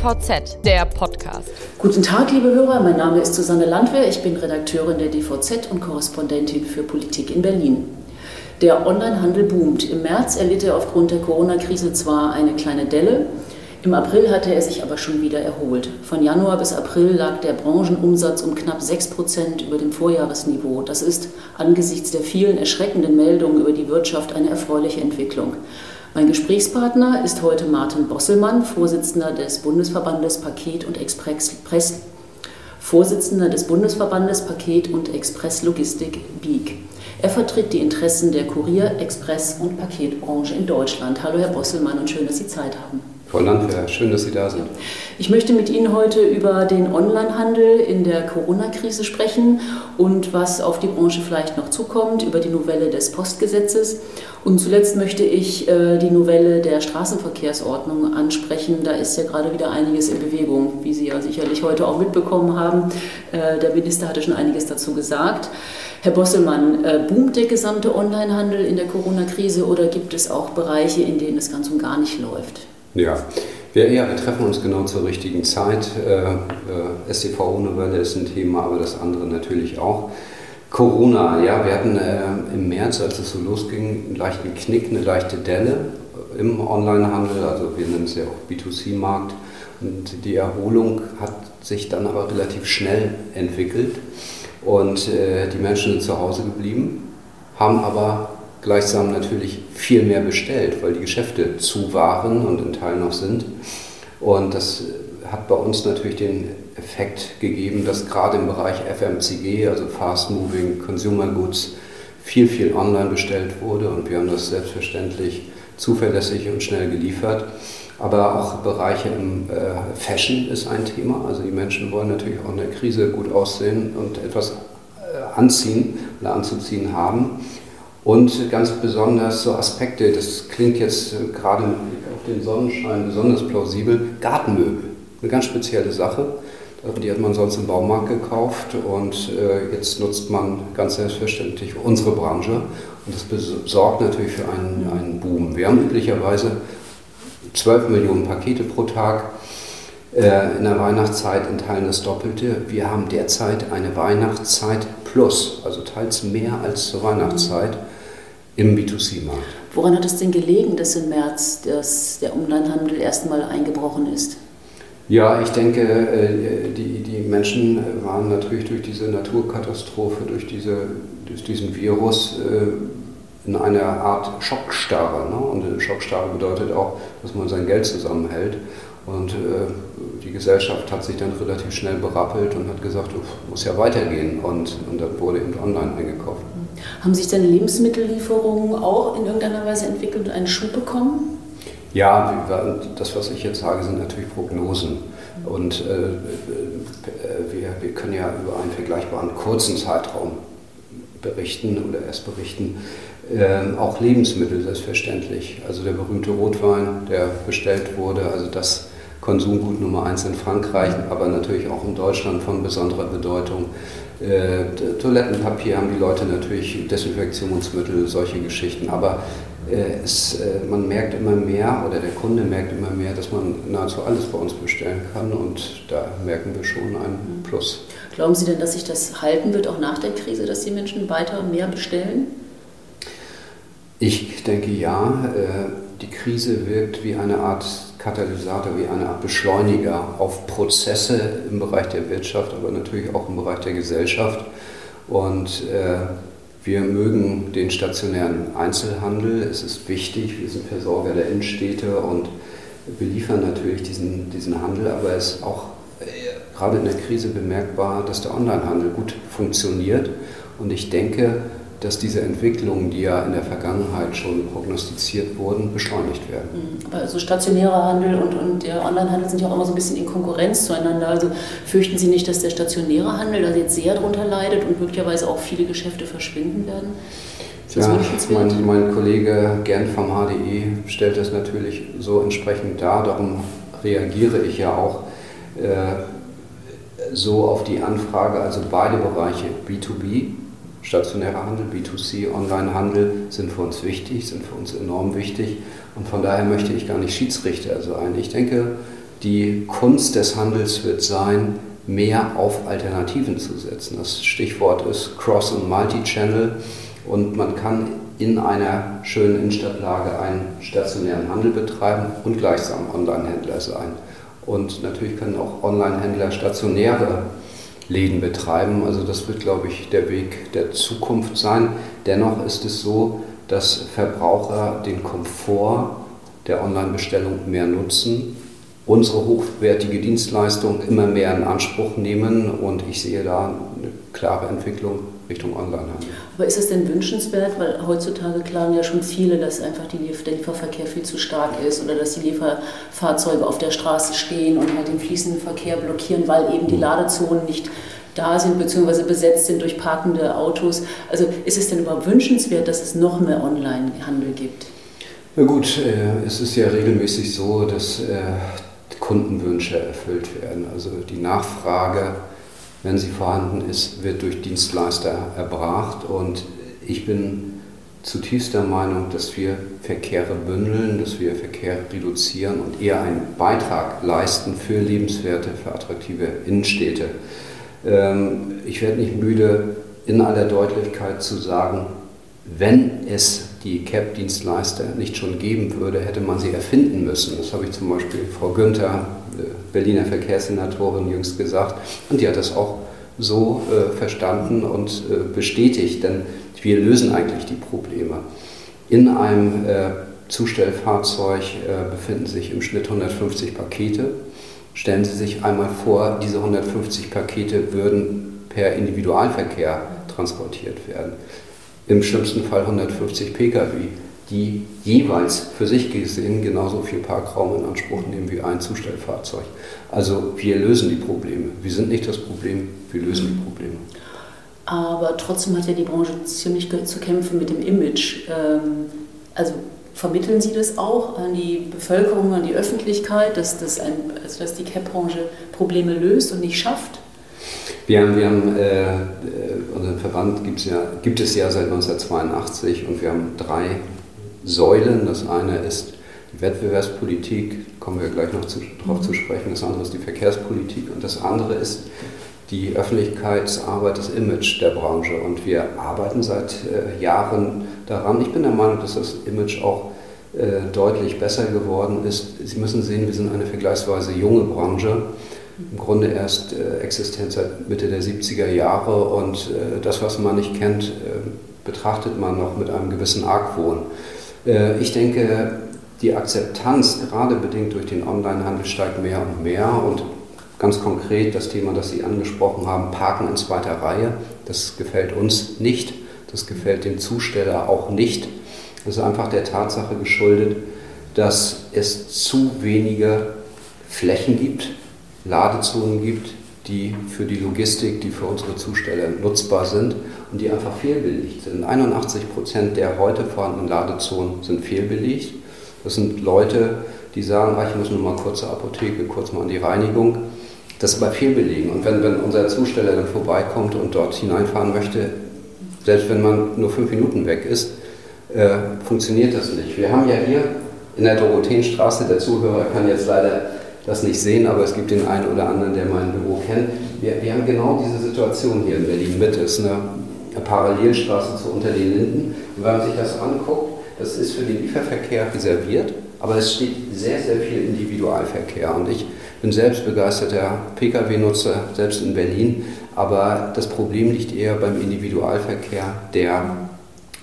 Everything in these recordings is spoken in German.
DVZ, der Podcast. Guten Tag, liebe Hörer. Mein Name ist Susanne Landwehr. Ich bin Redakteurin der DVZ und Korrespondentin für Politik in Berlin. Der Onlinehandel boomt. Im März erlitt er aufgrund der Corona-Krise zwar eine kleine Delle, im April hatte er sich aber schon wieder erholt. Von Januar bis April lag der Branchenumsatz um knapp 6 Prozent über dem Vorjahresniveau. Das ist angesichts der vielen erschreckenden Meldungen über die Wirtschaft eine erfreuliche Entwicklung. Mein Gesprächspartner ist heute Martin Bosselmann, Vorsitzender des Bundesverbandes Paket und Express, Vorsitzender des Bundesverbandes Paket und Express Logistik BIG. Er vertritt die Interessen der Kurier-, Express- und Paketbranche in Deutschland. Hallo Herr Bosselmann und schön, dass Sie Zeit haben. Frau Landwehr, schön, dass Sie da sind. Ich möchte mit Ihnen heute über den Onlinehandel in der Corona-Krise sprechen und was auf die Branche vielleicht noch zukommt, über die Novelle des Postgesetzes. Und zuletzt möchte ich äh, die Novelle der Straßenverkehrsordnung ansprechen. Da ist ja gerade wieder einiges in Bewegung, wie Sie ja sicherlich heute auch mitbekommen haben. Äh, der Minister hatte schon einiges dazu gesagt. Herr Bosselmann, äh, boomt der gesamte Onlinehandel in der Corona-Krise oder gibt es auch Bereiche, in denen es ganz und gar nicht läuft? Ja, wir, ja, wir treffen uns genau zur richtigen Zeit. Äh, äh, STVO-Novelle ist ein Thema, aber das andere natürlich auch. Corona, ja, wir hatten äh, im März, als es so losging, einen leichten Knick, eine leichte Delle im Onlinehandel, also wir nennen es ja auch B2C-Markt. Und die Erholung hat sich dann aber relativ schnell entwickelt und äh, die Menschen sind zu Hause geblieben, haben aber gleichsam natürlich viel mehr bestellt, weil die Geschäfte zu waren und in Teilen noch sind. Und das hat bei uns natürlich den Effekt gegeben, dass gerade im Bereich FMCG, also Fast Moving Consumer Goods, viel, viel online bestellt wurde und wir haben das selbstverständlich zuverlässig und schnell geliefert. Aber auch Bereiche im äh, Fashion ist ein Thema. Also die Menschen wollen natürlich auch in der Krise gut aussehen und etwas äh, anziehen oder anzuziehen haben. Und ganz besonders so Aspekte, das klingt jetzt äh, gerade auf den Sonnenschein besonders plausibel, Gartenmöbel. Eine ganz spezielle Sache. Die hat man sonst im Baumarkt gekauft und äh, jetzt nutzt man ganz selbstverständlich unsere Branche und das sorgt natürlich für einen, einen Boom. Wir haben üblicherweise 12 Millionen Pakete pro Tag. Äh, in der Weihnachtszeit in Teilen das Doppelte. Wir haben derzeit eine Weihnachtszeit plus, also teils mehr als zur Weihnachtszeit im B2C-Markt. Woran hat es denn gelegen, dass im März das, der Onlinehandel erstmal eingebrochen ist? Ja, ich denke, äh, die, die Menschen waren natürlich durch diese Naturkatastrophe, durch, diese, durch diesen Virus äh, in einer Art Schockstarre. Ne? Und Schockstarre bedeutet auch, dass man sein Geld zusammenhält. Und äh, die Gesellschaft hat sich dann relativ schnell berappelt und hat gesagt, muss ja weitergehen. Und, und dann wurde eben online eingekauft. Haben sich denn Lebensmittellieferungen auch in irgendeiner Weise entwickelt und einen Schub bekommen? Ja, das, was ich jetzt sage, sind natürlich Prognosen. Und äh, äh, wir, wir können ja über einen vergleichbaren kurzen Zeitraum berichten oder erst berichten. Ähm, auch Lebensmittel selbstverständlich. Also der berühmte Rotwein, der bestellt wurde, also das Konsumgut Nummer eins in Frankreich, aber natürlich auch in Deutschland von besonderer Bedeutung. Äh, Toilettenpapier haben die Leute natürlich, Desinfektionsmittel, solche Geschichten. Aber äh, es, äh, man merkt immer mehr oder der Kunde merkt immer mehr, dass man nahezu alles bei uns bestellen kann und da merken wir schon einen Plus. Glauben Sie denn, dass sich das halten wird, auch nach der Krise, dass die Menschen weiter mehr bestellen? Ich denke ja. Die Krise wirkt wie eine Art Katalysator, wie eine Art Beschleuniger auf Prozesse im Bereich der Wirtschaft, aber natürlich auch im Bereich der Gesellschaft. Und äh, wir mögen den stationären Einzelhandel. Es ist wichtig, wir sind Versorger der Innenstädte und beliefern natürlich diesen, diesen Handel, aber es ist auch äh, gerade in der Krise bemerkbar, dass der Onlinehandel gut funktioniert. Und ich denke, dass diese Entwicklungen, die ja in der Vergangenheit schon prognostiziert wurden, beschleunigt werden. Mhm. Aber also stationärer Handel und, und der Onlinehandel sind ja auch immer so ein bisschen in Konkurrenz zueinander. Also fürchten Sie nicht, dass der stationäre Handel da jetzt sehr darunter leidet und möglicherweise auch viele Geschäfte verschwinden werden? Ja, mein, mein, Kollege Gern vom HDE stellt das natürlich so entsprechend dar. Darum reagiere ich ja auch äh, so auf die Anfrage. Also beide Bereiche, B2B stationärer Handel, B2C, Onlinehandel sind für uns wichtig, sind für uns enorm wichtig. Und von daher möchte ich gar nicht Schiedsrichter sein. Ich denke, Die Kunst des Handels wird sein, mehr auf Alternativen zu setzen. Das Stichwort ist Cross- und Multi-Channel und man kann in einer schönen Innenstadtlage einen stationären Handel betreiben und gleichsam Online-Händler sein. Und natürlich können auch Online-Händler stationäre Läden betreiben. Also das wird, glaube ich, der Weg der Zukunft sein. Dennoch ist es so, dass Verbraucher den Komfort der Online-Bestellung mehr nutzen, unsere hochwertige Dienstleistung immer mehr in Anspruch nehmen und ich sehe da eine klare Entwicklung Richtung Onlinehandel. Aber ist es denn wünschenswert, weil heutzutage klagen ja schon viele, dass einfach die, der Lieferverkehr viel zu stark ist oder dass die Lieferfahrzeuge auf der Straße stehen und halt den fließenden Verkehr blockieren, weil eben die. Ladezonen nicht da sind bzw. besetzt sind durch parkende Autos. Also ist es denn überhaupt wünschenswert, dass es noch mehr Onlinehandel gibt? Na gut, äh, es ist ja regelmäßig so, dass äh, Kundenwünsche erfüllt werden. Also die Nachfrage, wenn sie vorhanden ist, wird durch Dienstleister erbracht und ich bin zutiefst der Meinung, dass wir Verkehre bündeln, dass wir Verkehr reduzieren und eher einen Beitrag leisten für lebenswerte, für attraktive Innenstädte. Ähm, ich werde nicht müde, in aller Deutlichkeit zu sagen, wenn es die CAP-Dienstleister nicht schon geben würde, hätte man sie erfinden müssen. Das habe ich zum Beispiel Frau Günther, äh, Berliner Verkehrssenatorin, jüngst gesagt. Und die hat das auch so äh, verstanden und äh, bestätigt, denn wir lösen eigentlich die Probleme. In einem äh, Zustellfahrzeug äh, befinden sich im Schnitt 150 Pakete. Stellen Sie sich einmal vor, diese 150 Pakete würden per Individualverkehr transportiert werden im schlimmsten Fall 150 Pkw, die jeweils für sich gesehen genauso viel Parkraum in Anspruch nehmen wie ein Zustellfahrzeug. Also wir lösen die Probleme. Wir sind nicht das Problem, wir lösen die Probleme. Aber trotzdem hat ja die Branche ziemlich zu kämpfen mit dem Image. Ähm, also vermitteln Sie das auch an die Bevölkerung, an die Öffentlichkeit, dass, das ein, also dass die CAP-Branche Probleme löst und nicht schafft? Wir haben, wir haben äh, unseren Verband gibt's ja, gibt es ja seit 1982 und wir haben drei Säulen. Das eine ist die Wettbewerbspolitik, kommen wir gleich noch zu, darauf zu sprechen. Das andere ist die Verkehrspolitik und das andere ist die Öffentlichkeitsarbeit, das Image der Branche. Und wir arbeiten seit äh, Jahren daran. Ich bin der Meinung, dass das Image auch äh, deutlich besser geworden ist. Sie müssen sehen, wir sind eine vergleichsweise junge Branche im Grunde erst äh, existent seit Mitte der 70er Jahre und äh, das, was man nicht kennt, äh, betrachtet man noch mit einem gewissen Argwohn. Äh, ich denke, die Akzeptanz, gerade bedingt durch den Onlinehandel, steigt mehr und mehr und ganz konkret das Thema, das Sie angesprochen haben, Parken in zweiter Reihe, das gefällt uns nicht, das gefällt dem Zusteller auch nicht. Das ist einfach der Tatsache geschuldet, dass es zu wenige Flächen gibt, Ladezonen gibt, die für die Logistik, die für unsere Zusteller nutzbar sind und die einfach fehlbelegt sind. 81 Prozent der heute vorhandenen Ladezonen sind fehlbelegt. Das sind Leute, die sagen, ach, ich muss nur mal kurz zur Apotheke, kurz mal an die Reinigung. Das ist aber fehlbelegen. Und wenn, wenn unser Zusteller dann vorbeikommt und dort hineinfahren möchte, selbst wenn man nur fünf Minuten weg ist, äh, funktioniert das nicht. Wir haben ja hier in der Dorotheenstraße, der Zuhörer kann jetzt leider das nicht sehen, aber es gibt den einen oder anderen, der mein Büro kennt. Wir, wir haben genau diese Situation hier in Berlin Mitte. Es ist eine, eine Parallelstraße zu unter den Linden. Und wenn man sich das anguckt, das ist für den Lieferverkehr reserviert, aber es steht sehr, sehr viel Individualverkehr. Und ich bin selbst begeisterter Pkw-Nutzer, selbst in Berlin. Aber das Problem liegt eher beim Individualverkehr, der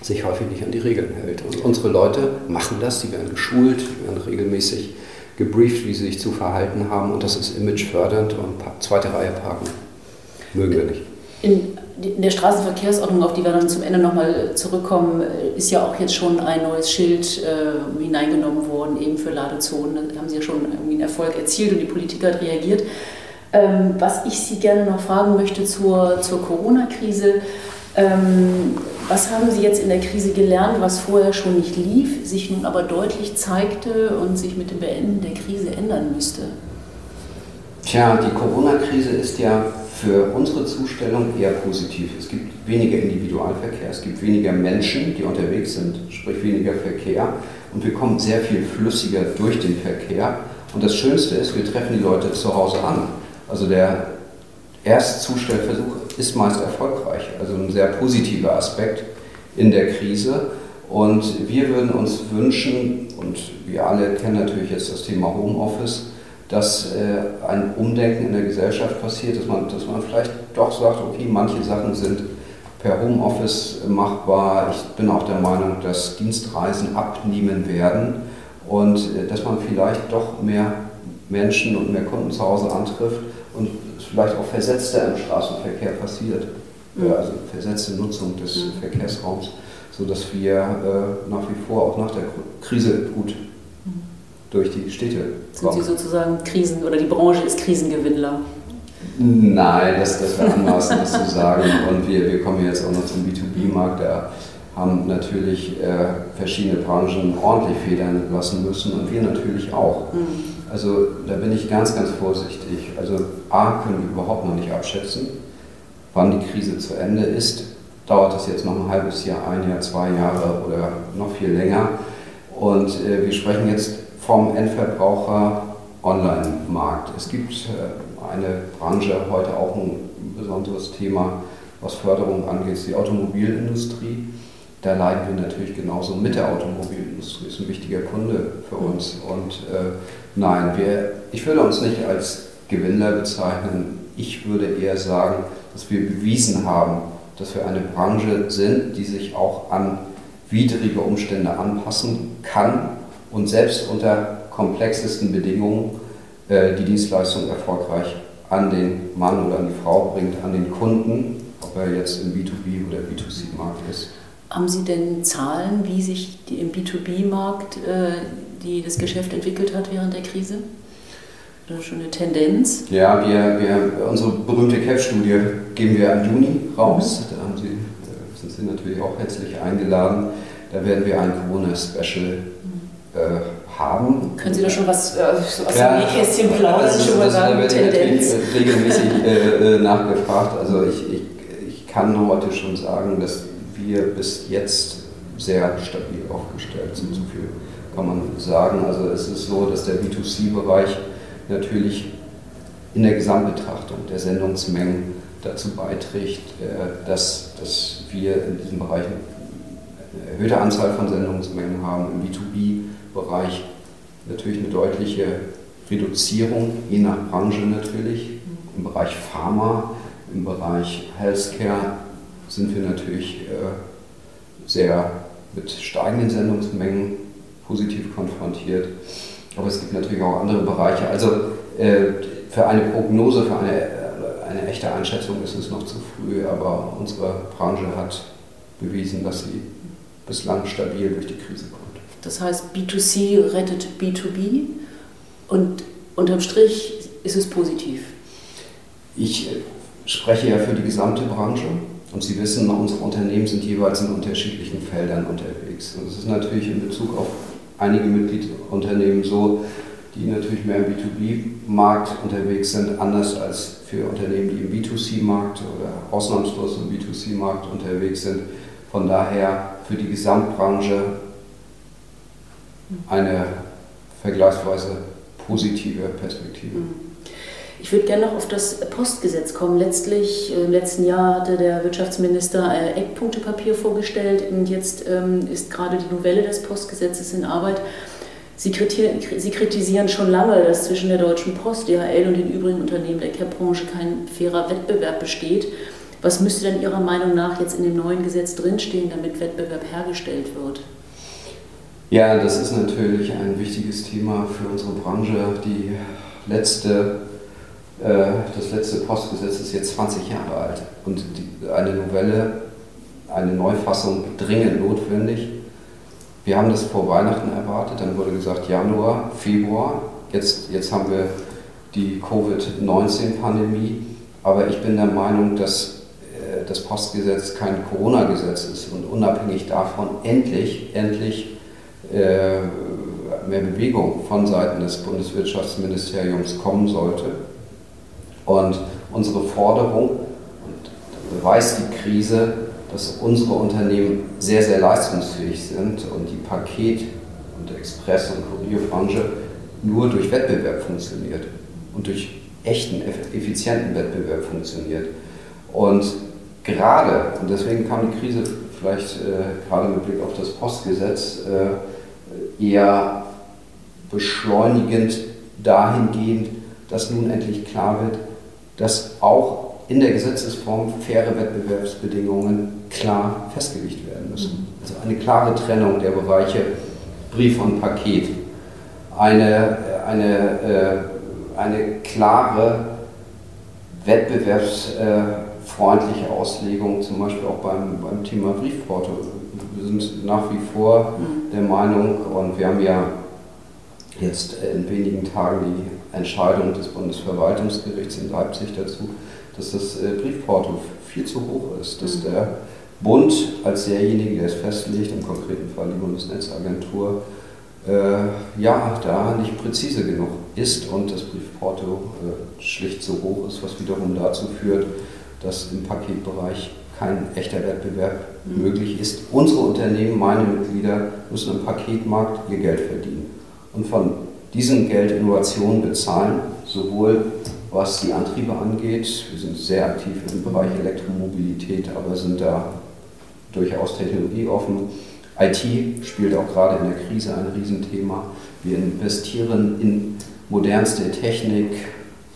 sich häufig nicht an die Regeln hält. Und unsere Leute machen das, die werden geschult, die werden regelmäßig gebrieft, wie sie sich zu verhalten haben und das ist imagefördernd und zweite Reihe parken mögen wir nicht. In, der Straßenverkehrsordnung, auf die wir dann zum Ende nochmal zurückkommen, ist ja auch jetzt schon ein neues Schild äh, hineingenommen worden, eben für Ladezonen. Da haben Sie ja schon irgendwie einen Erfolg erzielt und die Politik hat reagiert. Ähm, was ich Sie gerne noch fragen möchte zur, zur Corona-Krise, was haben Sie jetzt in der Krise gelernt, was vorher schon nicht lief, sich nun aber deutlich zeigte und sich mit dem Beenden der Krise ändern müsste? Tja, die Corona-Krise ist ja für unsere Zustellung eher positiv. Es gibt weniger Individualverkehr, es gibt weniger Menschen, die unterwegs sind, sprich weniger Verkehr und wir kommen sehr viel flüssiger durch den Verkehr Und das Schönste ist, wir treffen die Leute zu Hause an. Also der Erstzustellversuch ist meist erfolgreich, also ein sehr positiver Aspekt in der Krise. Und wir würden uns wünschen, und wir alle kennen natürlich jetzt das Thema Homeoffice, dass äh, ein Umdenken in der Gesellschaft passiert, dass man, dass man vielleicht doch sagt, okay, manche Sachen sind per Homeoffice machbar. Ich bin auch der Meinung, dass Dienstreisen abnehmen werden und äh, dass man vielleicht doch mehr Menschen und mehr Kunden zu Hause antrifft und es vielleicht auch versetzter im Straßenverkehr passiert, mhm. also versetzte Nutzung des mhm. Verkehrsraums, sodass wir äh, nach wie vor auch nach der Krise gut mhm. durch die Städte Sind Sie sozusagen Krisen oder die Branche ist Krisengewinnler? Nein, das, das wäre anmaßend, das zu sagen. Und wir, wir kommen jetzt auch noch zum B2B-Markt. Da haben natürlich äh, verschiedene Branchen ordentlich federn lassen müssen und wir natürlich auch. Mhm. Also da bin ich ganz, ganz vorsichtig. Also A können wir überhaupt noch nicht abschätzen, wann die Krise zu Ende ist. Dauert das jetzt noch ein halbes Jahr, ein Jahr, zwei Jahre oder noch viel länger? Und äh, wir sprechen jetzt vom Endverbraucher Online-Markt. Es gibt äh, eine Branche, heute auch ein besonderes Thema, was Förderung angeht, die Automobilindustrie. Da leiden wir natürlich genauso mit der Automobilindustrie. Ist ein wichtiger Kunde für uns. Und äh, nein, wir, ich würde uns nicht als Gewinner bezeichnen. Ich würde eher sagen, dass wir bewiesen haben, dass wir eine Branche sind, die sich auch an widrige Umstände anpassen kann und selbst unter komplexesten Bedingungen äh, die Dienstleistung erfolgreich an den Mann oder an die Frau bringt, an den Kunden, ob er jetzt im B2B oder B2C-Markt ist. Haben Sie denn Zahlen, wie sich die, im B2B-Markt äh, die das Geschäft entwickelt hat während der Krise? Schon eine Tendenz? Ja, wir, wir, unsere berühmte CAP-Studie geben wir im Juni raus. Da haben Sie, äh, sind Sie natürlich auch herzlich eingeladen. Da werden wir ein Corona-Special mhm. äh, haben. Können Sie da schon was äh, aus ja, dem Nähkästchen plaudern, also, schon mal sagen, da wird Tendenz? regelmäßig äh, äh, nachgefragt. Also ich, ich, ich kann heute schon sagen, dass wir bis jetzt sehr stabil aufgestellt sind. So viel kann man sagen. Also es ist so, dass der B2C-Bereich natürlich in der Gesamtbetrachtung der Sendungsmengen dazu beiträgt, äh, dass, dass wir in diesem Bereich eine erhöhte Anzahl von Sendungsmengen haben. Im B2B-Bereich natürlich eine deutliche Reduzierung, je nach Branche natürlich. Im Bereich Pharma, im Bereich Healthcare sind wir natürlich äh, sehr mit steigenden Sendungsmengen positiv konfrontiert. Aber es gibt natürlich auch andere Bereiche. Also äh, für eine Prognose, für eine, äh, eine echte Einschätzung ist es noch zu früh, aber unsere Branche hat bewiesen, dass sie bislang stabil durch die Krise kommt. Das heißt, B2C rettet B2B und unterm Strich ist es positiv. Ich spreche ja für die gesamte Branche. Und Sie wissen, unsere Unternehmen sind jeweils in unterschiedlichen Feldern unterwegs. Und es ist natürlich in Bezug auf einige Mitgliedsunternehmen so, die natürlich mehr im B2B-Markt unterwegs sind, anders als für Unternehmen, die im B2C-Markt oder ausnahmslos im B2C-Markt unterwegs sind. Von daher für die Gesamtbranche eine vergleichsweise positive Perspektive. Ich würde gerne noch auf das Postgesetz kommen. Letztlich, äh, im letzten Jahr hatte der Wirtschaftsminister ein Eckpunktepapier vorgestellt und jetzt ähm, ist gerade die Novelle des Postgesetzes in Arbeit. Sie kritisieren schon lange, dass zwischen der Deutschen Post, DHL und den übrigen Unternehmen der CAP-Branche kein fairer Wettbewerb besteht. Was müsste denn Ihrer Meinung nach jetzt in dem neuen Gesetz drinstehen, damit Wettbewerb hergestellt wird? Ja, das ist natürlich ein wichtiges Thema für unsere Branche. Die letzte äh, das letzte Postgesetz ist jetzt 20 Jahre alt und die, eine Novelle, eine Neufassung dringend notwendig. Wir haben das vor Weihnachten erwartet, dann wurde gesagt Januar, Februar. Jetzt, jetzt haben wir die Covid-19-Pandemie, aber ich bin der Meinung, dass äh, das Postgesetz kein Corona-Gesetz ist und unabhängig davon endlich, endlich äh, mehr Bewegung von Seiten des Bundeswirtschaftsministeriums kommen sollte. Und unsere Forderung, und beweist die Krise, dass unsere Unternehmen sehr, sehr leistungsfähig sind und die Paket- und Express- und Kurierbranche nur durch Wettbewerb funktioniert und durch echten, effizienten Wettbewerb funktioniert. Und gerade, und deswegen kam die Krise vielleicht äh, gerade mit Blick auf das Postgesetz äh, eher beschleunigend dahingehend, dass nun endlich klar wird, dass auch in der Gesetzesform faire Wettbewerbsbedingungen klar festgelegt werden müssen. Also eine klare Trennung der Bereiche Brief und Paket, eine, eine, äh, eine klare wettbewerbsfreundliche Auslegung, zum Beispiel auch beim, beim Thema Briefporto. Wir sind nach wie vor mhm. der Meinung, und wir haben ja jetzt in wenigen Tagen die Entscheidung des Bundesverwaltungsgerichts in Leipzig dazu, dass das äh, Briefporto viel zu hoch ist, dass mhm. der Bund als derjenige, der es festlegt, im konkreten Fall die Bundesnetzagentur, äh, ja, da nicht präzise genug ist und das Briefporto äh, schlicht so hoch ist, was wiederum dazu führt, dass im Paketbereich kein echter Wettbewerb mhm. möglich ist. Unsere Unternehmen, meine Mitglieder, müssen im Paketmarkt ihr Geld verdienen und von diesem Geld Innovationen bezahlen, sowohl was die Antriebe angeht. Wir sind sehr aktiv im Bereich Elektromobilität, aber sind da durchaus technologieoffen. IT spielt auch gerade in der Krise ein Riesenthema. Wir investieren in modernste Technik.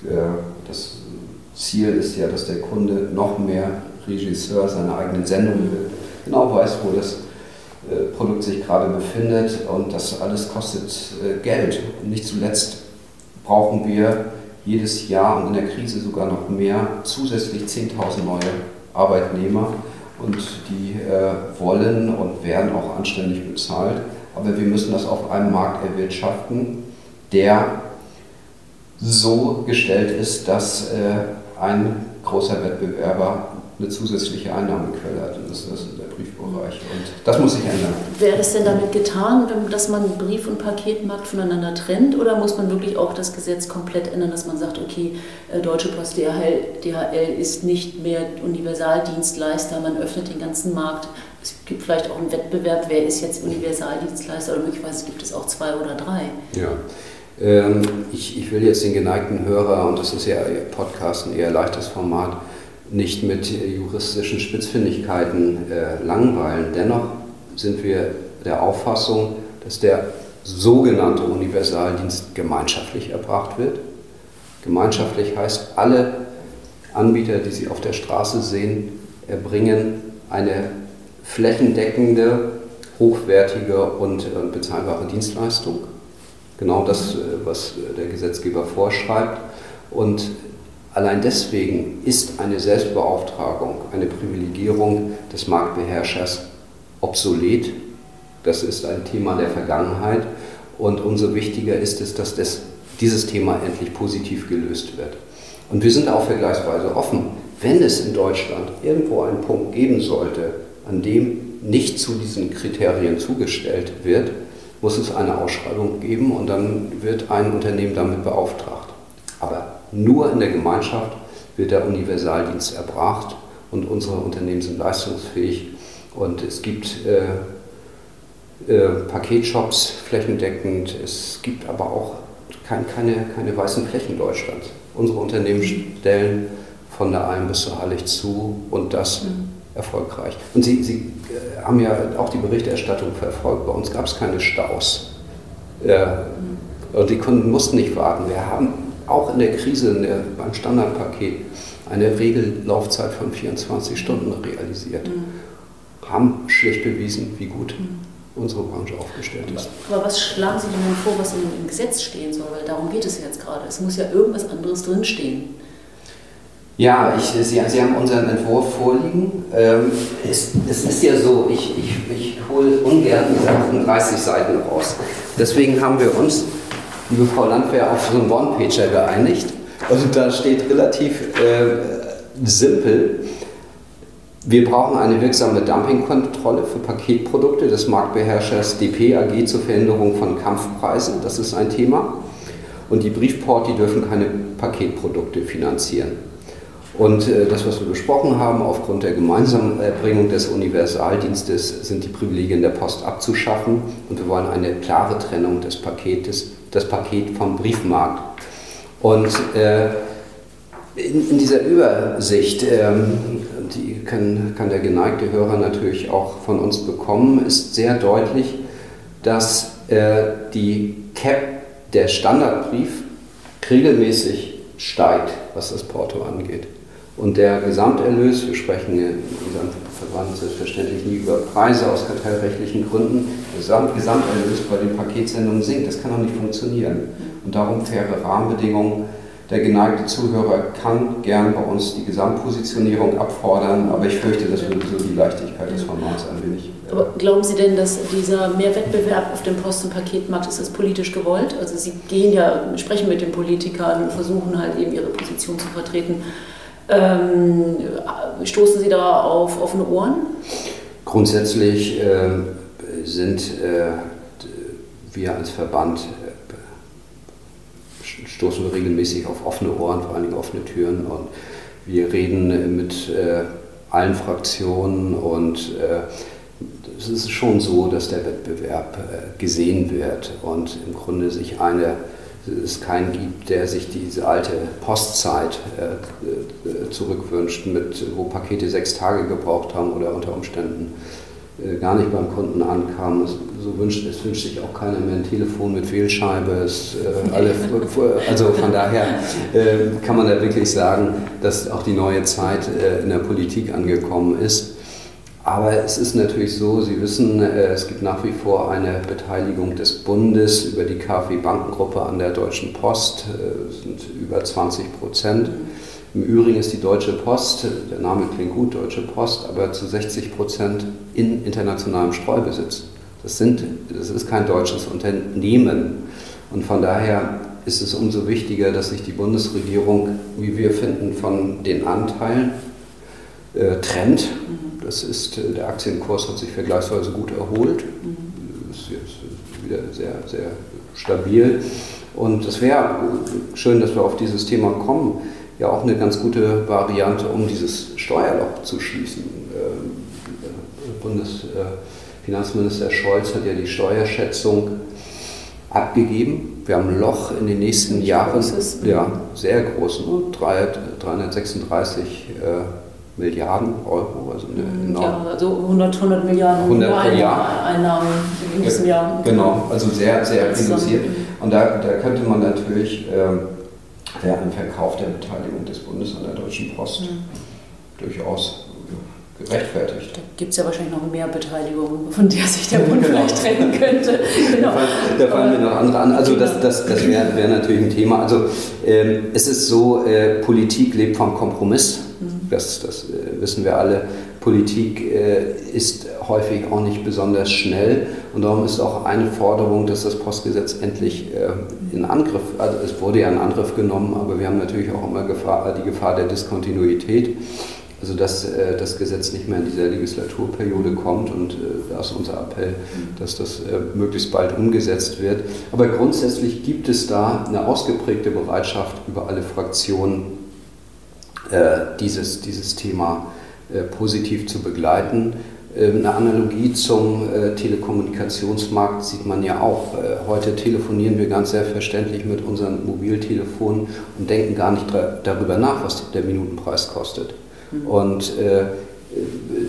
Äh, das Ziel ist ja, dass der Kunde noch mehr Regisseur seiner eigenen Sendung wird. Genau weiß, wo das Produkt sich gerade befindet und das alles kostet äh, Geld. Und nicht zuletzt brauchen wir jedes Jahr und in der Krise sogar noch mehr zusätzlich 10.000 neue Arbeitnehmer und die äh, wollen und werden auch anständig bezahlt. Aber wir müssen das auf einem Markt erwirtschaften, der so gestellt ist, dass äh, ein großer Wettbewerber eine zusätzliche Einnahmequelle hat. Und das der Briefbereich. Und das muss sich ändern. Wäre es denn damit getan, dass man Brief- und Paketmarkt voneinander trennt? Oder muss man wirklich auch das Gesetz komplett ändern, dass man sagt, okay, äh, Deutsche Post DHL, DHL ist nicht mehr Universaldienstleister, man öffnet den ganzen Markt. Es gibt vielleicht auch einen Wettbewerb, wer ist jetzt Universaldienstleister oder möglicherweise gibt es auch zwei oder drei. Ja. Ähm, ich, ich will jetzt den geneigten Hörer, und das ist ja Podcast ein eher leichtes Format, nicht mit juristischen Spitzfindigkeiten äh, langweilen. Dennoch sind wir der Auffassung, dass der sogenannte Universaldienst gemeinschaftlich erbracht wird. Gemeinschaftlich heißt, alle Anbieter, die Sie auf der Straße sehen, erbringen eine flächendeckende, hochwertige und äh, bezahlbare Dienstleistung. Genau das, äh, was der Gesetzgeber vorschreibt. Und Allein deswegen ist eine Selbstbeauftragung, eine Privilegierung des Marktbeherrschers obsolet. Das ist ein Thema der Vergangenheit. Und umso wichtiger ist es, dass das, dieses Thema endlich positiv gelöst wird. Und wir sind auch vergleichsweise offen. Wenn es in Deutschland irgendwo einen Punkt geben sollte, an dem nicht zu diesen Kriterien zugestellt wird, muss es eine Ausschreibung geben und dann wird ein Unternehmen damit beauftragt. Aber nur in der Gemeinschaft wird der Universaldienst erbracht und unsere Unternehmen sind leistungsfähig. Und es gibt äh, äh, Paketshops flächendeckend, es gibt aber auch kein, keine, keine weißen Flächen in Deutschland. Unsere Unternehmen stellen von der Alm bis zur Hallig zu und das mhm. erfolgreich. Und Sie, Sie äh, haben ja auch die Berichterstattung verfolgt. Bei uns gab es keine Staus. Äh, mhm. Und die Kunden mussten nicht warten. Wir haben auch in der Krise in der, beim Standardpaket eine Regellaufzeit von 24 Stunden realisiert. Mhm. Haben schlicht bewiesen, wie gut mhm. unsere Branche aufgestellt ist. Aber was schlagen Sie denn vor, was in, im Gesetz stehen soll? Weil darum geht es jetzt gerade. Es muss ja irgendwas anderes drinstehen. Ja, ich, Sie, Sie, haben unseren Entwurf vorliegen. Ähm, es, es, ist ja so, ich, ich, ich hole ungern diese 38 Seiten raus. Deswegen haben wir uns liebe Frau Landwehr, auf so einen One-Pager geeinigt. Und da steht relativ äh, simpel, wir brauchen eine wirksame Dumpingkontrolle für Paketprodukte des Marktbeherrschers DP AG zur Verhinderung von Kampfpreisen. Das ist ein Thema. Und die Briefporti dürfen keine Paketprodukte finanzieren. Und äh, das, was wir besprochen haben, aufgrund der Gemeinsamenbringung des Universaldienstes sind die Privilegien der Post abzuschaffen und wir wollen eine klare Trennung des Paketes, das Paket vom Briefmarkt. Und äh, in, in, dieser Übersicht, ähm, die kann, kann der geneigte Hörer natürlich auch von uns bekommen, ist sehr deutlich, dass äh, die Cap der Standardbrief regelmäßig steigt, was das Porto angeht. Und der Gesamterlös, wir sprechen Gesamtverband selbstverständlich nie über Preise aus kartellrechtlichen Gründen, der Gesamterlös bei den Paketsendungen sinkt. Das kann doch nicht funktionieren. Und darum faire Rahmenbedingungen der geneigte Zuhörer kann gern bei uns die Gesamtpositionierung abfordern, aber ich fürchte, das würde so die Leichtigkeit des Formats ein wenig. Aber glauben Sie denn, dass dieser Mehrwettbewerb auf dem Post- und Paketmarkt ist das politisch gewollt? Also Sie gehen ja, sprechen mit den Politikern, versuchen halt eben ihre Position zu vertreten. Ähm, stoßen Sie da auf offene Ohren? Grundsätzlich äh, sind äh, wir als Verband stoßen wir regelmäßig auf offene Ohren, vor allen Dingen offene Türen. Und wir reden mit äh, allen Fraktionen und äh, es ist schon so, dass der Wettbewerb äh, gesehen wird und im Grunde sich eine es keinen gibt, der sich diese alte Postzeit äh, äh zurückwünscht, mit, wo Pakete sechs Tage gebraucht haben oder unter Umständen äh, gar nicht beim Kunden ankam. So wünscht, es wünscht sich auch keiner mehr ein Telefon mit Wählscheibe. Es, äh, alle, also von daher äh, kann man da wirklich sagen, dass auch die neue Zeit in der Politik angekommen ist. Aber es ist natürlich so, Sie wissen, äh, es gibt nach wie vor eine Beteiligung des Bundes über die KfW Bankengruppe an der Deutschen Post. Äh, es sind über 20 Prozent. Im Übrigen ist die Deutsche Post, der Name klingt gut, Deutsche Post, aber zu 60 Prozent in internationalem Streubesitz. Das, sind, das ist kein deutsches Unternehmen. Und von daher ist es umso wichtiger, dass sich die Bundesregierung, wie wir finden, von den Anteilen äh, trennt. Das ist, äh, der Aktienkurs hat sich vergleichsweise gut erholt. Das ist jetzt wieder sehr, sehr stabil. Und es wäre schön, dass wir auf dieses Thema kommen ja auch eine ganz gute Variante, um dieses Steuerloch zu schließen. Ähm, Bundesfinanzminister Scholz hat ja die Steuerschätzung abgegeben. Wir haben ein Loch in den nächsten Jahren, ja, sehr groß, ne? 336 äh, Milliarden Euro. Also, eine ja, also 100, 100 Milliarden 100 Milliarden Einnahmen im nächsten Jahr. Genau, also sehr, sehr reduziert. Und da, da könnte man natürlich ähm, wäre ein Verkauf der Beteiligung des Bundes an der Deutschen Post mhm. durchaus gerechtfertigt. Da gibt es ja wahrscheinlich noch mehr Beteiligungen, von der sich der Bund genau. vielleicht trennen könnte. Genau. Da fallen mir noch andere an. Also das, das, das wäre wär natürlich ein Thema. Also ähm, es ist so, äh, Politik lebt vom Kompromiss. Das, das äh, wissen wir alle. Politik äh, ist häufig auch nicht besonders schnell und darum ist auch eine Forderung, dass das Postgesetz endlich äh, in Angriff, also es wurde ja in Angriff genommen, aber wir haben natürlich auch immer Gefahr, die Gefahr der Diskontinuität, also dass das Gesetz nicht mehr in dieser Legislaturperiode kommt und da ist unser Appell, dass das möglichst bald umgesetzt wird. Aber grundsätzlich gibt es da eine ausgeprägte Bereitschaft über alle Fraktionen, dieses, dieses Thema äh, positiv zu begleiten. Ähm, eine Analogie zum äh, Telekommunikationsmarkt sieht man ja auch. Äh, heute telefonieren wir ganz selbstverständlich mit unseren Mobiltelefonen und denken gar nicht darüber nach, was der Minutenpreis kostet. Mhm. Und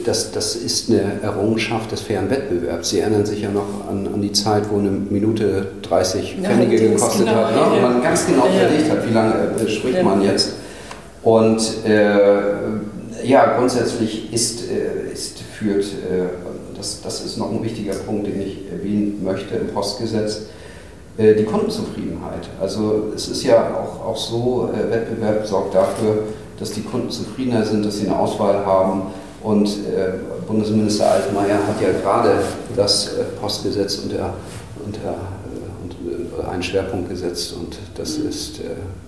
das, das ist eine Errungenschaft des fairen Wettbewerbs. Sie erinnern sich ja noch an, an die Zeit, wo eine Minute 30 Pfennige ja, gekostet genau, hat, ne? und man ganz genau verlegt hat, wie lange spricht ja. man jetzt. Und äh, ja, grundsätzlich ist, äh, ist führt, äh, das, das ist noch ein wichtiger Punkt, den ich erwähnen möchte im Postgesetz, äh, die Kundenzufriedenheit. Also es ist ja auch, auch so, Wettbewerb sorgt dafür, dass die Kunden zufriedener sind, dass sie eine Auswahl haben. Und Bundesminister Altmaier hat ja gerade das Postgesetz unter, unter, unter einen Schwerpunkt gesetzt und das mhm. ist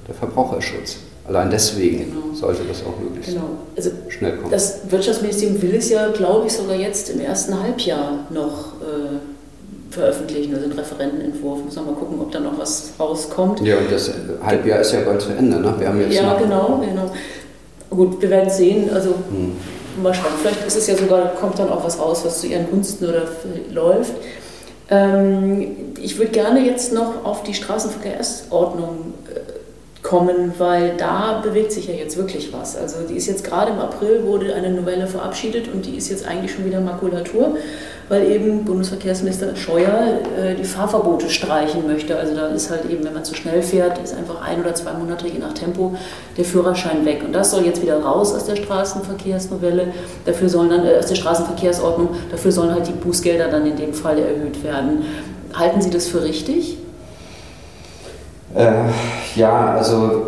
der Verbraucherschutz. Allein deswegen genau. sollte das auch möglichst genau. also schnell kommen. Das Wirtschaftsministerium will es ja, glaube ich, sogar jetzt im ersten Halbjahr noch äh, veröffentlichen, also einen Referentenentwurf. Muss man mal gucken, ob da noch was rauskommt. Ja, und das Halbjahr ist ja bald zu Ende. Ne? Wir haben jetzt ja, genau, genau. gut, wir werden sehen. Also hm. mal schauen. Vielleicht ist es ja sogar, kommt dann auch was raus, was zu ihren Gunsten oder läuft. Ähm, ich würde gerne jetzt noch auf die Straßenverkehrsordnung äh, kommen, weil da bewegt sich ja jetzt wirklich was. Also die ist jetzt gerade im April wurde eine Novelle verabschiedet und die ist jetzt eigentlich schon wieder Makulatur, weil eben Bundesverkehrsminister Scheuer äh, die Fahrverbote streichen möchte. Also da ist halt eben, wenn man zu schnell fährt, ist einfach ein oder zwei Monate je nach Tempo der Führerschein weg. Und das soll jetzt wieder raus aus der Straßenverkehrsnovelle. Dafür sollen dann äh, aus der Straßenverkehrsordnung. Dafür sollen halt die Bußgelder dann in dem Fall erhöht werden. Halten Sie das für richtig? Äh, ja, also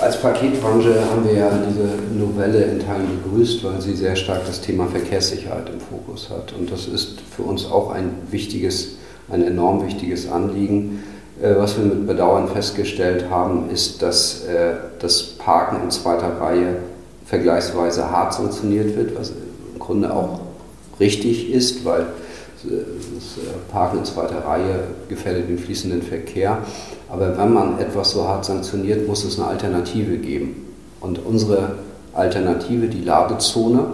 als Paketbranche haben wir ja diese Novelle in Teilen begrüßt, weil sie sehr stark das Thema Verkehrssicherheit im Fokus hat. Und das ist für uns auch ein wichtiges, ein enorm wichtiges Anliegen. Äh, was wir mit Bedauern festgestellt haben, ist, dass äh, das Parken in zweiter Reihe vergleichsweise hart sanktioniert wird, was im Grunde auch richtig ist, weil das Parken in zweiter Reihe gefährdet den fließenden Verkehr. Aber wenn man etwas so hart sanktioniert, muss es eine Alternative geben. Und unsere Alternative, die Ladezone,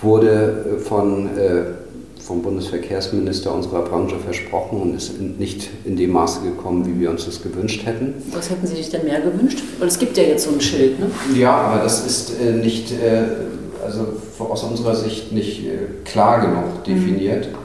wurde von, äh, vom Bundesverkehrsminister unserer Branche versprochen und ist nicht in dem Maße gekommen, wie wir uns das gewünscht hätten. Was hätten Sie sich denn mehr gewünscht? Weil es gibt ja jetzt so ein Schild, ne? Ja, aber das ist äh, nicht, äh, also aus unserer Sicht nicht äh, klar genug definiert. Mhm.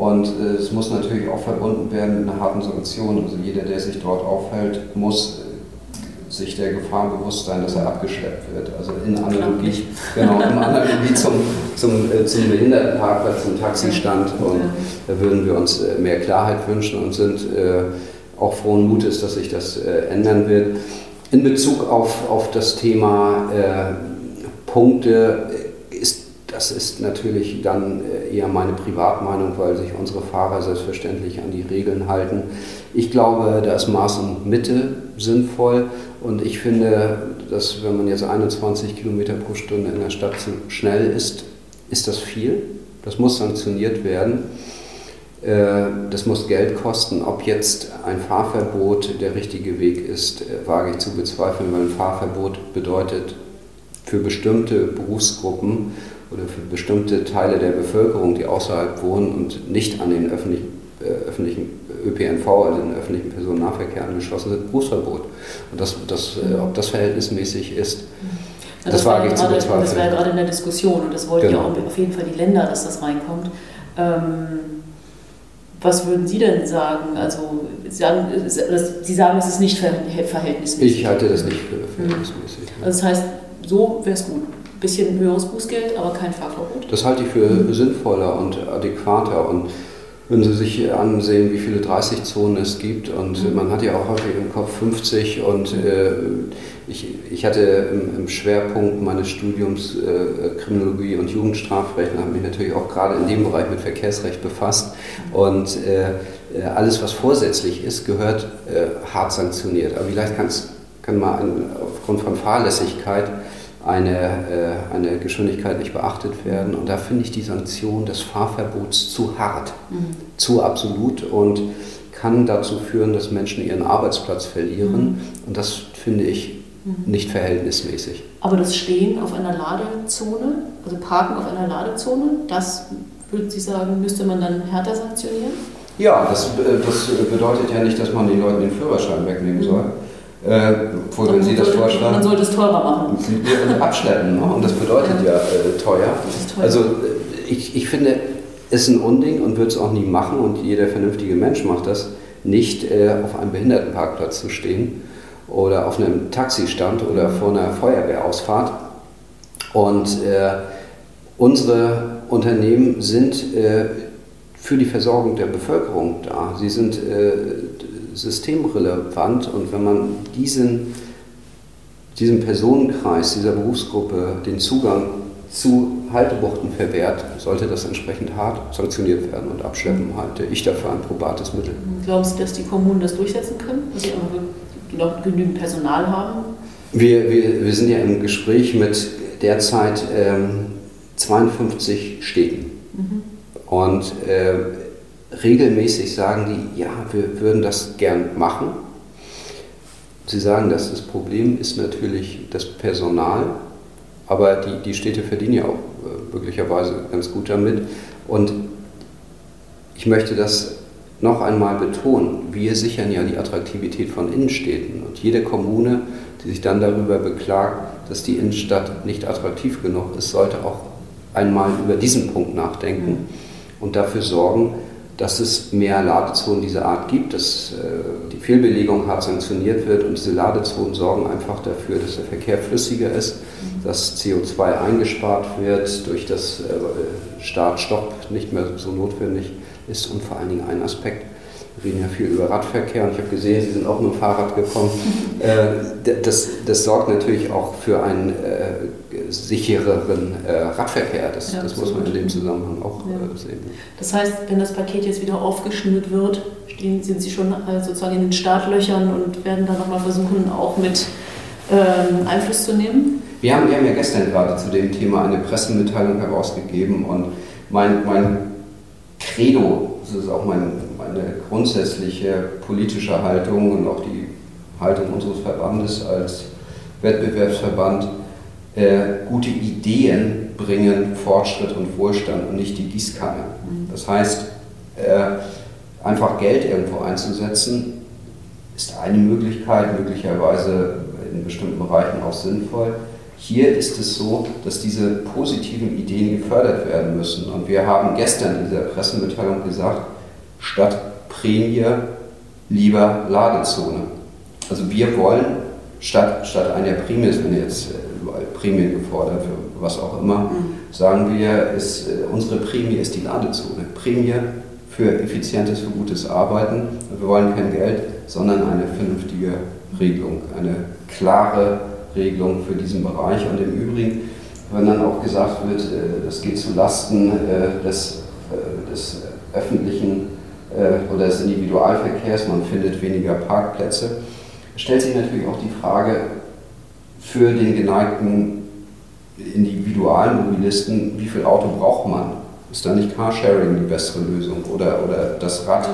Und äh, es muss natürlich auch verbunden werden mit einer harten Sanktion. Also jeder, der sich dort aufhält, muss äh, sich der Gefahr bewusst sein, dass er abgeschleppt wird. Also in Analogie, genau, in Analogie zum, zum, äh, zum Behindertenparkplatz, zum Taxistand. Und da würden wir uns äh, mehr Klarheit wünschen und sind äh, auch frohen Mutes, dass sich das äh, ändern wird. In Bezug auf, auf das Thema Punkte das ist natürlich dann äh, eher meine Privatmeinung, weil sich unsere Fahrer selbstverständlich an die Regeln halten. Ich glaube, da ist Maß und Mitte sinnvoll und ich finde, dass wenn man jetzt 21 Kilometer pro Stunde in der Stadt zu schnell ist, ist das viel. Das muss sanktioniert werden. Äh, das muss Geld kosten. Ob jetzt ein Fahrverbot der richtige Weg ist, äh, wage ich zu bezweifeln, weil ein Fahrverbot bedeutet für bestimmte Berufsgruppen oder für bestimmte Teile der Bevölkerung, die außerhalb wohnen und nicht an den öffentlichen, äh, öffentlichen ÖPNV, also den öffentlichen Personennahverkehr angeschlossen sind, Berufsverbot. Und das, das, äh, ob das verhältnismäßig ist, ja, das, das wage ich zu bezweifeln. Das war ja gerade in der Diskussion und das wollten genau. ja auch auf jeden Fall die Länder, dass das reinkommt. Ähm, was würden Sie denn sagen? Also Sie sagen, Sie sagen, es ist nicht verhältnismäßig. Ich halte das nicht für verhältnismäßig. Also das heißt, so wäre es gut bisschen höheres Bußgeld, aber kein Fahrverbot? Das halte ich für mhm. sinnvoller und adäquater. Und wenn Sie sich ansehen, wie viele 30-Zonen es gibt, und mhm. man hat ja auch häufig im Kopf 50 und äh, ich, ich hatte im, im, Schwerpunkt meines Studiums äh, Kriminologie und Jugendstrafrecht und habe mich natürlich auch gerade in dem Bereich mit Verkehrsrecht befasst. Und äh, alles, was vorsätzlich ist, gehört äh, hart sanktioniert. Aber vielleicht kann man aufgrund von Fahrlässigkeit eine, äh, eine Geschwindigkeit nicht beachtet werden. Und da finde ich die Sanktion des Fahrverbots zu hart, mhm. zu absolut und kann dazu führen, dass Menschen ihren Arbeitsplatz verlieren. Mhm. Und das finde ich mhm. nicht verhältnismäßig. Aber das Stehen auf einer Ladezone, also Parken auf einer Ladezone, das würden Sie sagen, müsste man dann härter sanktionieren? Ja, das, äh, das bedeutet ja nicht, dass man den Leuten den Führerschein wegnehmen soll. Äh, wo, wenn Sie das vorschlagen. Man sollte es teurer machen. Abschleppen, ne? und das bedeutet ja, äh, teuer. teuer. Also äh, ich, ich finde, es ist ein Unding und würde es auch nie machen und jeder vernünftige Mensch macht das, nicht äh, auf einem Behindertenparkplatz zu stehen oder auf einem Taxistand oder vor einer Feuerwehrausfahrt. Und äh, unsere Unternehmen sind äh, für die Versorgung der Bevölkerung da. Sie sind systemrelevant und wenn man diesen, diesem Personenkreis, dieser Berufsgruppe den Zugang zu Haltebuchten verwehrt, sollte das entsprechend hart sanktioniert werden und abschleppen halte ich dafür ein probates Mittel. Glauben Sie, dass die Kommunen das durchsetzen können, dass sie noch genügend Personal haben? Wir, wir, wir sind ja im Gespräch mit derzeit ähm, 52 Städten. Mhm. Und äh, regelmäßig sagen die, ja, wir würden das gern machen. Sie sagen, dass das Problem ist natürlich das Personal. Aber die, die Städte verdienen ja auch äh, möglicherweise ganz gut damit. Und ich möchte das noch einmal betonen. Wir sichern ja die Attraktivität von Innenstädten. Und jede Kommune, die sich dann darüber beklagt, dass die Innenstadt nicht attraktiv genug ist, sollte auch einmal über diesen Punkt nachdenken mhm. und dafür sorgen, dass es mehr Ladezonen dieser Art gibt, dass äh, die Fehlbelegung hart sanktioniert wird und diese Ladezonen sorgen einfach dafür, dass der Verkehr flüssiger ist, mhm. dass CO2 eingespart wird, durch das äh, Start-Stopp nicht mehr so notwendig ist und vor allen Dingen ein Aspekt, reden ja viel über Radverkehr und ich habe gesehen, Sie sind auch mit dem Fahrrad gekommen. Äh, das, das sorgt natürlich auch für einen äh, sichereren äh, Radverkehr. Das, ja, das muss man in dem Zusammenhang auch ja. Äh, sehen. Das heißt, wenn das Paket jetzt wieder aufgeschnürt wird, stehen, sind Sie schon äh, sozusagen in den Startlöchern und werden dann nochmal versuchen, auch mit ähm, Einfluss zu nehmen? Wir haben, wir haben ja gestern gerade zu dem Thema eine Pressemitteilung herausgegeben und mein, mein Credo, das ist auch mein, meine grundsätzliche politische Haltung und auch die Haltung unseres Verbandes als Wettbewerbsverband, äh, gute Ideen bringen Fortschritt und Wohlstand und nicht die Gießkanne. Mhm. Das heißt, äh, einfach Geld irgendwo einzusetzen, ist eine Möglichkeit, möglicherweise in bestimmten Bereichen auch sinnvoll. Hier ist es so, dass diese positiven Ideen gefördert werden müssen. Und wir haben gestern in dieser Pressemitteilung gesagt, statt Prämie lieber Ladezone. Also wir wollen statt, statt einer Prämie, werden jetzt äh, Prämien gefordert, für was auch immer, mhm. sagen wir, ist, äh, unsere Prämie ist die Ladezone. Prämie für effizientes, für gutes Arbeiten. Wir wollen kein Geld, sondern eine vernünftige Regelung, eine klare Regelung für diesen Bereich. Und im Übrigen, wenn dann auch gesagt wird, äh, das geht zu Lasten des, des öffentlichen äh, oder des Individualverkehrs, man findet weniger Parkplätze, stellt sich natürlich auch die Frage für den geneigten Individualmobilisten, wie viel Auto braucht man? Ist da nicht Carsharing die bessere Lösung oder, oder das Rad?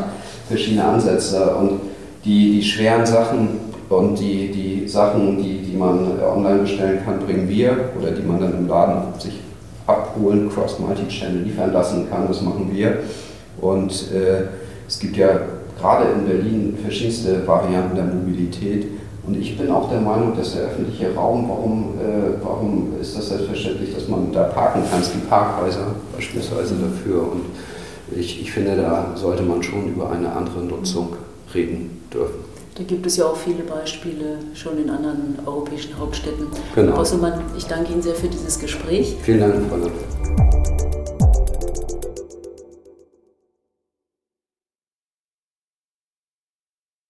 Verschiedene Ansätze und die, die schweren Sachen und die, die Sachen, die, die man online bestellen kann, bringen wir oder die man dann im Laden sich abholen, cross-multi-channel liefern lassen kann, das machen wir. Und äh, es gibt ja gerade in Berlin verschiedenste Varianten der Mobilität. Und ich bin auch der Meinung, dass der öffentliche Raum, warum, äh, warum ist das selbstverständlich, dass man da parken kann? Es gibt Parkhäuser beispielsweise dafür. Und ich, ich finde, da sollte man schon über eine andere Nutzung reden dürfen. Da gibt es ja auch viele Beispiele schon in anderen europäischen Hauptstädten. Genau. Herr Bosselmann, ich danke Ihnen sehr für dieses Gespräch. Vielen Dank, Frau Lambert.